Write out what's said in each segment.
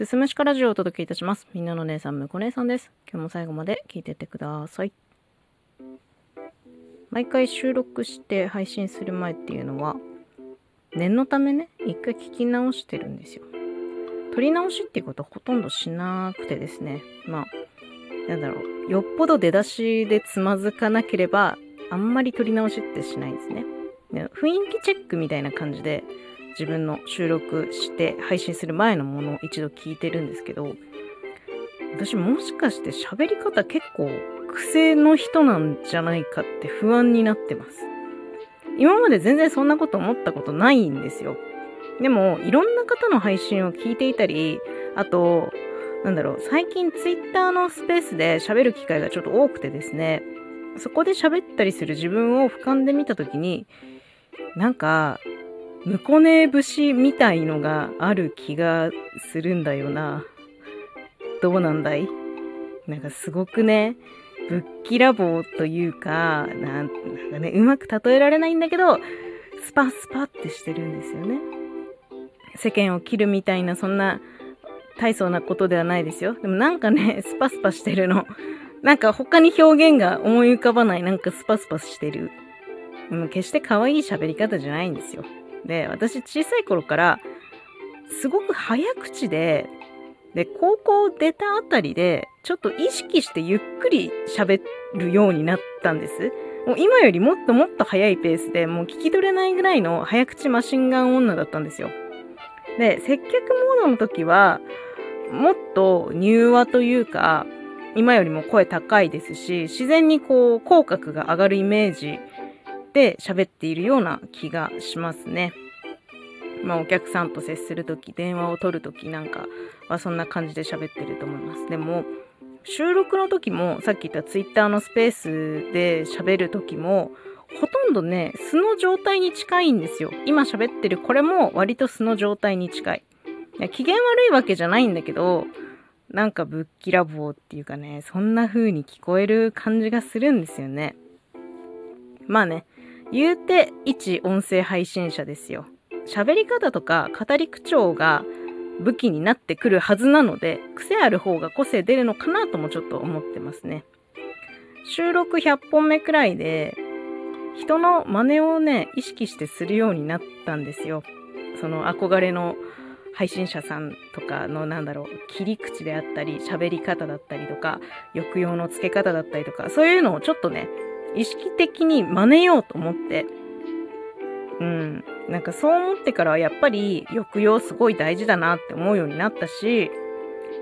すすむしかラジオをお届けいたします。みんなの姉さん、むこ姉さんです。今日も最後まで聞いてってください。毎回収録して配信する前っていうのは、念のためね、一回聞き直してるんですよ。撮り直しっていうことはほとんどしなくてですね。まあ、なんだろう。よっぽど出だしでつまずかなければ、あんまり撮り直しってしないんですね。雰囲気チェックみたいな感じで、自分の収録して配信する前のものを一度聞いてるんですけど、私もしかして喋り方結構癖の人なんじゃないかって不安になってます。今まで全然そんなこと思ったことないんですよ。でも、いろんな方の配信を聞いていたり、あと、なんだろう、最近ツイッターのスペースで喋る機会がちょっと多くてですね、そこで喋ったりする自分を俯瞰で見たときに、なんか、むこね節みたいのがある気がするんだよな。どうなんだい？なんかすごくね、ぶっきらぼうというか、なんなんかね、うまく例えられないんだけど、スパスパってしてるんですよね。世間を切るみたいな、そんな大層なことではないですよ。でもなんかね、スパスパしてるの。なんか他に表現が思い浮かばない、なんかスパスパしてる。もう決して可愛い喋り方じゃないんですよ。で、私小さい頃から、すごく早口で、で、高校出たあたりで、ちょっと意識してゆっくり喋るようになったんです。もう今よりもっともっと早いペースで、もう聞き取れないぐらいの早口マシンガン女だったんですよ。で、接客モードの時は、もっと柔和というか、今よりも声高いですし、自然にこう、口角が上がるイメージで喋っているような気がしますね。まあお客さんと接するとき、電話を取るときなんかはそんな感じで喋ってると思います。でも、収録の時も、さっき言ったツイッターのスペースで喋る時も、ほとんどね、素の状態に近いんですよ。今喋ってるこれも割と素の状態に近い。いや機嫌悪いわけじゃないんだけど、なんかぶっきらぼうっていうかね、そんな風に聞こえる感じがするんですよね。まあね、言うて一音声配信者ですよ。喋り方とか語り口調が武器になってくるはずなので、癖ある方が個性出るのかなともちょっと思ってますね。収録100本目くらいで、人の真似をね、意識してするようになったんですよ。その憧れの配信者さんとかのなんだろう、切り口であったり、喋り方だったりとか、抑揚の付け方だったりとか、そういうのをちょっとね、意識的に真似ようと思って、うん。なんかそう思ってからはやっぱり抑揚すごい大事だなって思うようになったし、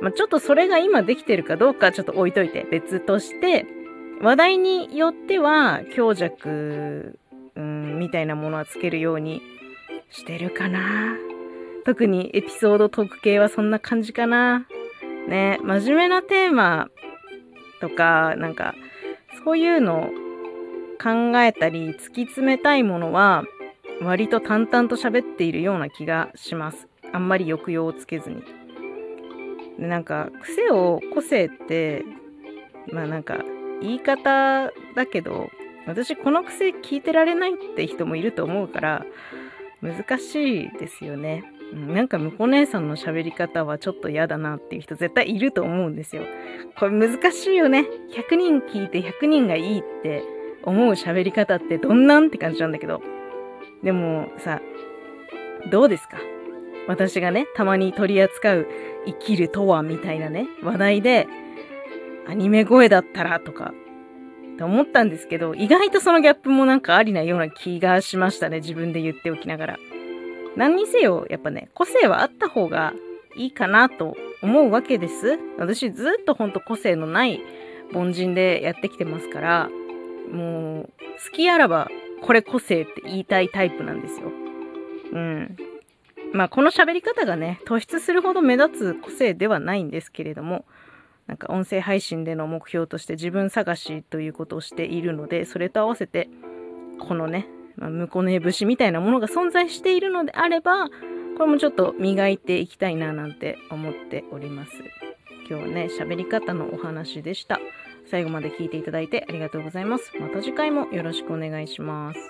まあ、ちょっとそれが今できてるかどうかちょっと置いといて別として、話題によっては強弱、うん、みたいなものはつけるようにしてるかな。特にエピソードトーク系はそんな感じかな。ね、真面目なテーマとか、なんか、そういうの考えたり突き詰めたいものは、割と淡々と喋っているような気がします。あんまり抑揚をつけずに。でなんか、癖を個性って、まあなんか、言い方だけど、私この癖聞いてられないって人もいると思うから、難しいですよね。うんなんか、むこう姉さんの喋り方はちょっと嫌だなっていう人絶対いると思うんですよ。これ難しいよね。100人聞いて100人がいいって思う喋り方ってどんなんって感じなんだけど。でもさ、どうですか？私がね、たまに取り扱う生きるとはみたいなね、話題で、アニメ声だったらとか、と思ったんですけど、意外とそのギャップもなんかありなような気がしましたね、自分で言っておきながら。何にせよ、やっぱね、個性はあった方がいいかなと思うわけです。私ずっとほんと個性のない凡人でやってきてますから、もう、好きあらば、これ個性って言いたいタイプなんですよ。うん。まあ、この喋り方がね、突出するほど目立つ個性ではないんですけれども、なんか音声配信での目標として自分探しということをしているので、それと合わせて、このね、まあ、向こうね節みたいなものが存在しているのであれば、これもちょっと磨いていきたいななんて思っております。今日はね、喋り方のお話でした。最後まで聞いていただいてありがとうございます。また次回もよろしくお願いします。